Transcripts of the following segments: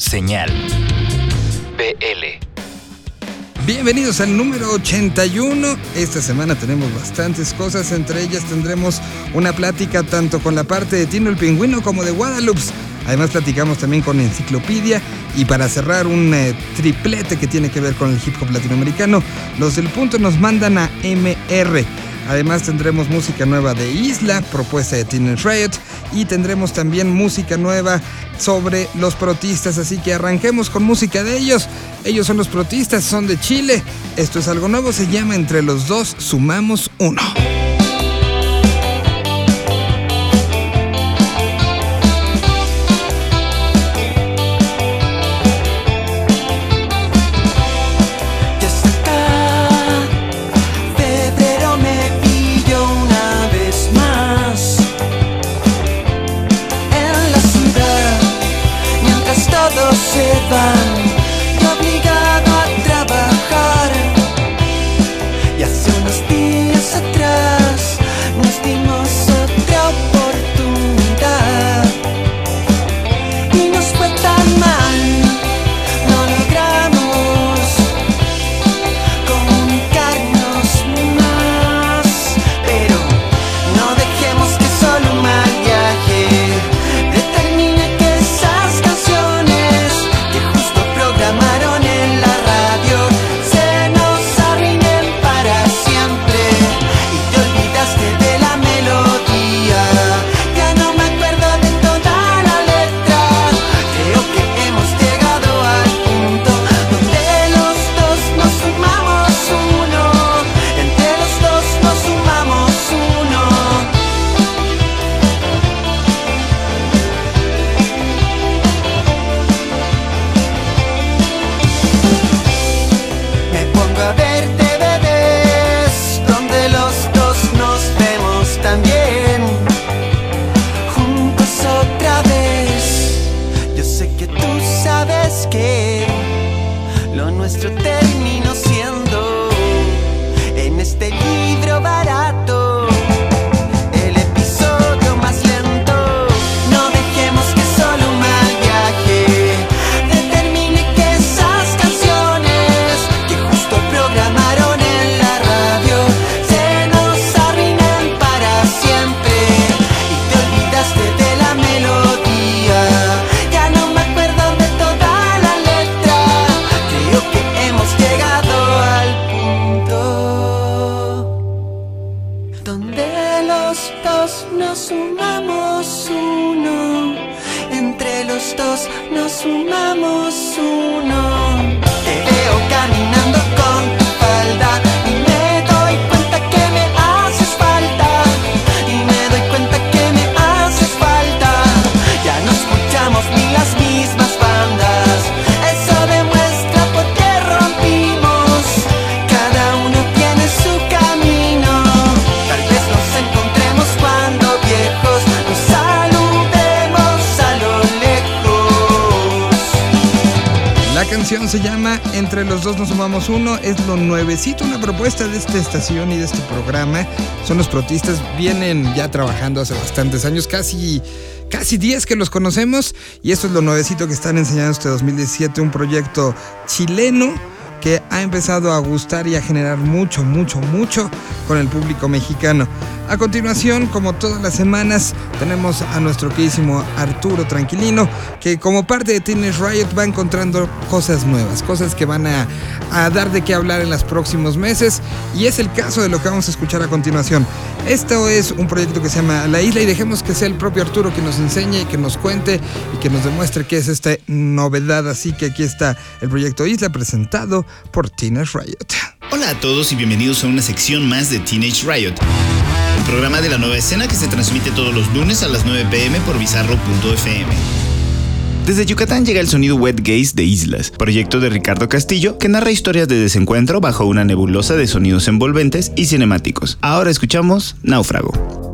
Señal BL. Bienvenidos al número 81. Esta semana tenemos bastantes cosas, entre ellas tendremos una plática tanto con la parte de Tino el Pingüino como de Guadalupe. Además platicamos también con Enciclopedia y para cerrar un eh, triplete que tiene que ver con el hip hop latinoamericano, los del punto nos mandan a MR. Además tendremos música nueva de Isla, propuesta de Teenage Riot, y tendremos también música nueva sobre los protistas, así que arranquemos con música de ellos. Ellos son los protistas, son de Chile. Esto es algo nuevo, se llama Entre los dos sumamos uno. Se llama Entre los dos nos sumamos uno. Es lo nuevecito, una propuesta de esta estación y de este programa. Son los protistas, vienen ya trabajando hace bastantes años, casi, casi 10 que los conocemos. Y esto es lo nuevecito que están enseñando este 2017, un proyecto chileno que ha empezado a gustar y a generar mucho, mucho, mucho con el público mexicano. A continuación, como todas las semanas, tenemos a nuestro queridísimo Arturo Tranquilino, que como parte de Teenage Riot va encontrando cosas nuevas, cosas que van a, dar de qué hablar en los próximos meses, y es el caso de lo que vamos a escuchar a continuación. Esto es un proyecto que se llama La Isla y dejemos que sea el propio Arturo que nos enseñe, que nos cuente y que nos demuestre qué es esta novedad. Así que aquí está el proyecto Isla presentado por Teenage Riot. Hola a todos y bienvenidos a una sección más de Teenage Riot programa de la nueva escena que se transmite todos los lunes a las 9 pm por bizarro.fm. Desde Yucatán llega el sonido Wet Gaze de Islas, proyecto de Ricardo Castillo que narra historias de desencuentro bajo una nebulosa de sonidos envolventes y cinemáticos. Ahora escuchamos Náufrago.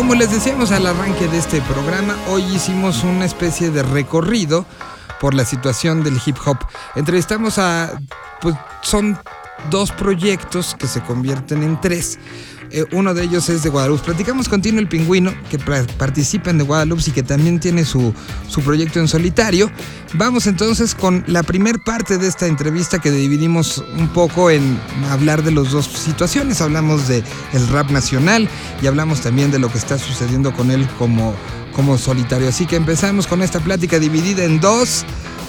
Como les decíamos al arranque de este programa, hoy hicimos una especie de recorrido por la situación del hip hop. Entrevistamos a, pues son dos proyectos que se convierten en tres. Eh, uno de ellos es de Guadalupe. Platicamos con Tino el Pingüino, que participa en de Guadalupe y que también tiene su, su proyecto en solitario. Vamos entonces con la primer parte de esta entrevista que dividimos un poco en hablar de las dos situaciones. Hablamos de rap nacional y hablamos también de lo que está sucediendo con él como, como solitario. Así que empezamos con esta plática dividida en dos.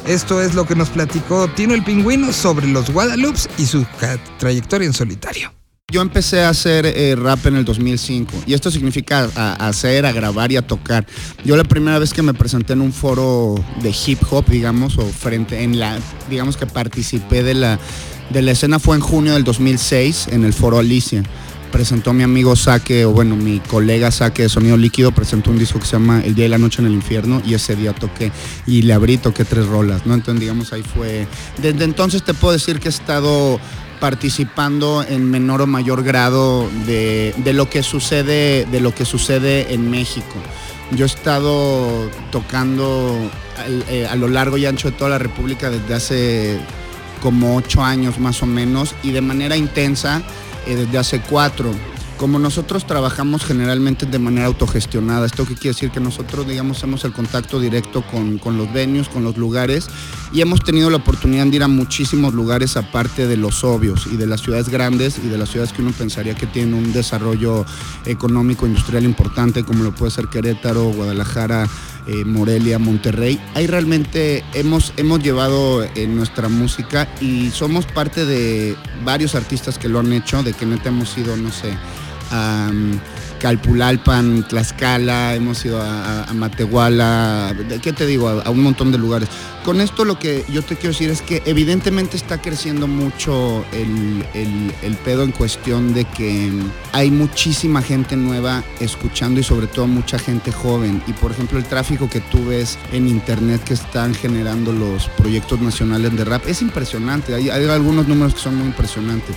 Esto es lo que nos platicó Tino el Pingüino sobre los Guadalupes y su trayectoria en solitario. Yo empecé a hacer eh, rap en el 2005 y esto significa hacer, a grabar y a tocar. Yo la primera vez que me presenté en un foro de hip hop, digamos, o frente en la, digamos que participé de la, de la escena fue en junio del 2006 en el foro Alicia. Presentó mi amigo Saque, o bueno, mi colega Saque de Sonido Líquido, presentó un disco que se llama El Día y la Noche en el Infierno y ese día toqué y le abrí, toqué tres rolas, ¿no? Entonces, digamos, ahí fue... Desde entonces te puedo decir que he estado participando en menor o mayor grado de, lo que sucede, de lo que sucede en México. Yo he estado tocando eh, a lo largo y ancho de toda la República desde hace como ocho años más o menos y de manera intensa eh, desde hace cuatro como nosotros trabajamos generalmente de manera autogestionada, esto qué quiere decir que nosotros, digamos, hacemos el contacto directo con, los venues, con los lugares, y hemos tenido la oportunidad de ir a muchísimos lugares aparte de los obvios y de las ciudades grandes y de las ciudades que uno pensaría que tienen un desarrollo económico, industrial importante, como lo puede ser Querétaro, Guadalajara, eh, Morelia, Monterrey. Ahí realmente hemos, hemos llevado eh, nuestra música y somos parte de varios artistas que lo han hecho, de que neta hemos ido, no sé, a Calpulalpan, Tlaxcala, hemos ido a, Matehuala, ¿qué te digo? A, un montón de lugares. Con esto lo que yo te quiero decir es que evidentemente está creciendo mucho el, pedo en cuestión de que hay muchísima gente nueva escuchando y sobre todo mucha gente joven. Y por ejemplo el tráfico que tú ves en internet que están generando los proyectos nacionales de rap es impresionante. hay algunos números que son muy impresionantes.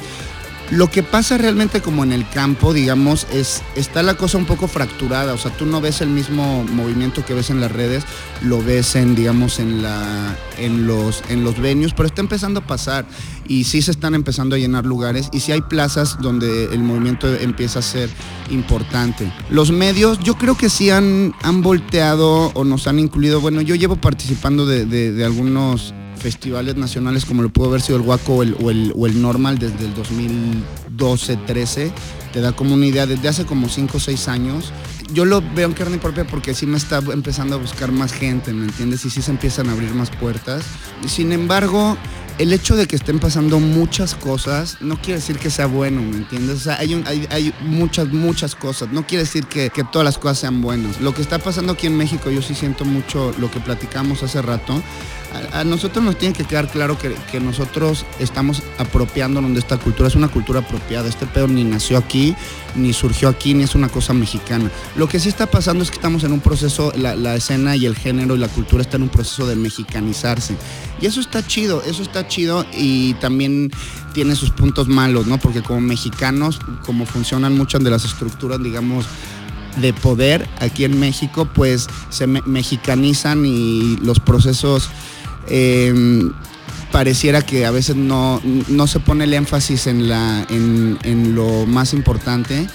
Lo que pasa realmente como en el campo, digamos, es está la cosa un poco fracturada, o sea, tú no ves el mismo movimiento que ves en las redes, lo ves en digamos en la en los en los venues, pero está empezando a pasar. Y sí se están empezando a llenar lugares y sí hay plazas donde el movimiento empieza a ser importante. Los medios, yo creo que sí han, han volteado o nos han incluido, bueno, yo llevo participando de, de algunos festivales nacionales como lo pudo haber sido el Guaco o el, Normal desde el 2012-13, te da como una idea desde hace como 5 o 6 años. Yo lo veo en carne propia porque sí me está empezando a buscar más gente, ¿me entiendes? Y sí se empiezan a abrir más puertas. Sin embargo, el hecho de que estén pasando muchas cosas no quiere decir que sea bueno, ¿me entiendes? O sea, hay, hay, muchas, muchas cosas. No quiere decir que, todas las cosas sean buenas. Lo que está pasando aquí en México, yo sí siento mucho lo que platicamos hace rato. A, nosotros nos tiene que quedar claro que, nosotros estamos apropiándonos de esta cultura. Es una cultura apropiada. Este pedo ni nació aquí, ni surgió aquí, ni es una cosa mexicana. Lo que sí está pasando es que estamos en un proceso, la, la escena y el género y la cultura está en un proceso de mexicanizarse. Y eso está chido, eso está chido y también tiene sus puntos malos, ¿no? Porque como mexicanos, como funcionan muchas de las estructuras, digamos, de poder aquí en México, pues se mexicanizan y los procesos em, pareciera que a veces no, se pone el énfasis en, la, en, en, lo más importante.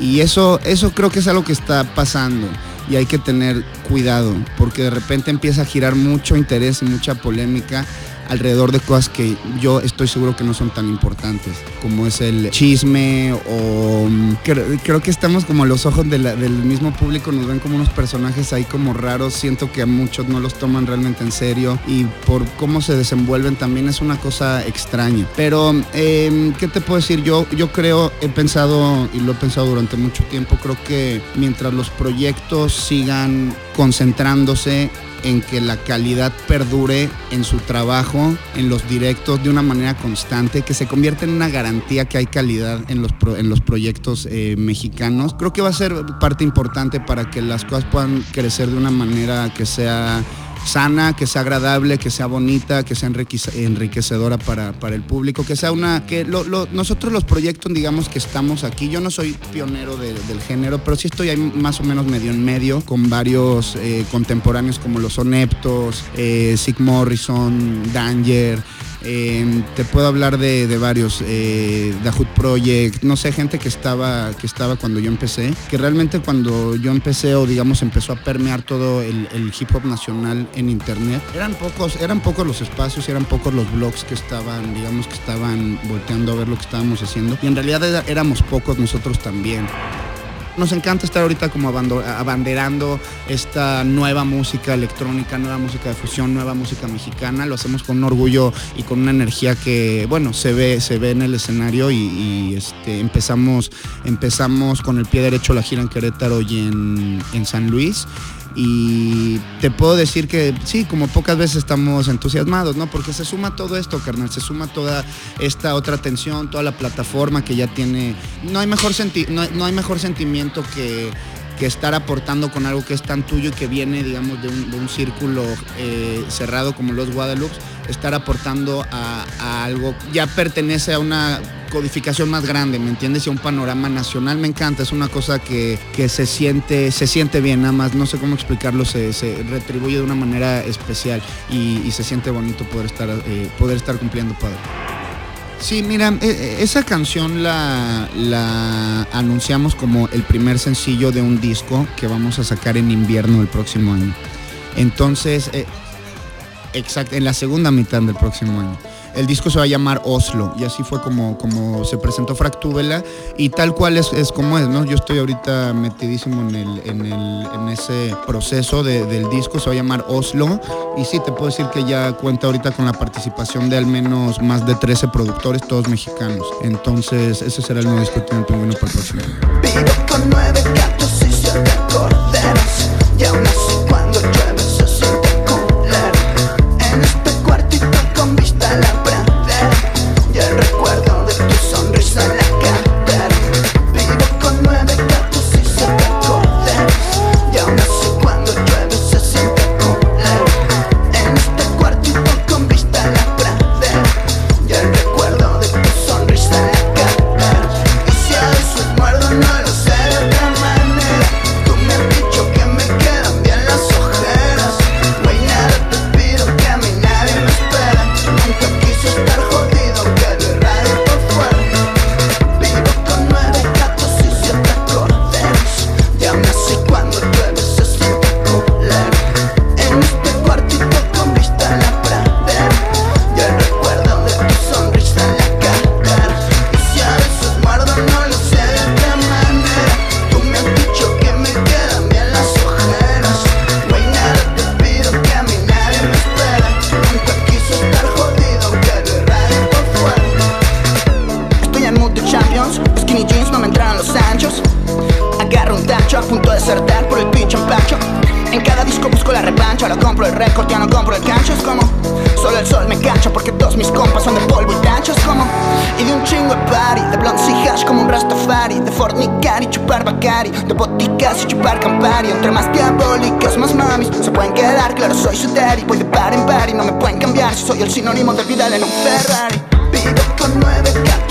Y eso, eso creo que es algo que está pasando y hay que tener cuidado porque de repente empieza a girar mucho interés y mucha polémica alrededor de cosas que yo estoy seguro que no son tan importantes, como es el chisme o mm, creo, que estamos como los ojos del mismo público, nos ven como unos personajes ahí como raros, siento que a muchos no los toman realmente en serio y por cómo se desenvuelven también es una cosa extraña. Pero, em, ¿qué te puedo decir? Yo, yo creo, he pensado y lo he pensado durante mucho tiempo, creo que mientras los proyectos sigan concentrándose en que la calidad perdure en su trabajo, en los directos de una manera constante, que se convierta en una garantía que hay calidad en los, en los proyectos eh, mexicanos. Creo que va a ser parte importante para que las cosas puedan crecer de una manera que sea sana, que sea agradable, que sea bonita, que sea enriquecedora para, para el público, que sea una... que Nosotros los proyectos, digamos que estamos aquí, yo no soy pionero del género, pero sí estoy ahí más o menos medio en medio con varios eh, contemporáneos como los Oneptos, eh, Sig Morrison, Danger, Em, te puedo hablar de, varios, eh, The Hood Project, no sé, gente que estaba, que estaba cuando yo empecé, que realmente cuando yo empecé o digamos empezó a permear todo el, hip hop nacional en internet, eran pocos, eran pocos los espacios, eran pocos los blogs que estaban, digamos que estaban volteando a ver lo que estábamos haciendo. Y en realidad éramos pocos nosotros también nos encanta estar ahorita como abanderando esta nueva música electrónica, nueva música de fusión, nueva música mexicana. Lo hacemos con un orgullo y con una energía que, bueno, se ve, se ve en el escenario y, este, empezamos, empezamos con el pie derecho la gira en Querétaro y en, en San Luis y te puedo decir que sí, como pocas veces estamos entusiasmados, ¿no? Porque se suma todo esto, carnal, se suma toda esta otra atención, toda la plataforma que ya tiene. No hay mejor, no hay, mejor sentimiento que, estar aportando con algo que es tan tuyo y que viene, digamos, de un, círculo eh, cerrado como los Guadalupe, estar aportando a, a, algo, ya pertenece a una codificación más grande, ¿me entiendes? Y un panorama nacional me encanta, es una cosa que, se, siente, se siente bien, nada más, no sé cómo explicarlo, se, retribuye de una manera especial y, se siente bonito poder estar, eh, poder estar cumpliendo padre. Sí, mira, e, e, esa canción la, la anunciamos como el primer sencillo de un disco que vamos a sacar en invierno del próximo año. Entonces, eh, exacto, en la segunda mitad del próximo año el disco se va a llamar Oslo. Y así fue como, como se presentó Fractúbela. Y tal cual es, como es, ¿no? Yo estoy ahorita metidísimo en, el, en, el, en ese proceso del disco, se va a llamar Oslo. Y sí, te puedo decir que ya cuenta ahorita con la participación de al menos más de 13 productores, todos mexicanos. Entonces ese será el nuevo disco que para el próximo con nueve gatos y corderos. Cuando cancha Lo compro el récord, ya no compro el cancho Es como, solo el sol me cancha Porque todos mis compas son de polvo y tancho como, y de un chingo de party De blondes y hash como un rastafari De fornicar y chupar bacari De boticas y chupar campari Entre más diabólicas, más mamis Se pueden quedar, claro soy su daddy Voy de par en par y no me pueden cambiar Si soy el sinónimo de vida en un Ferrari Vivo con 9K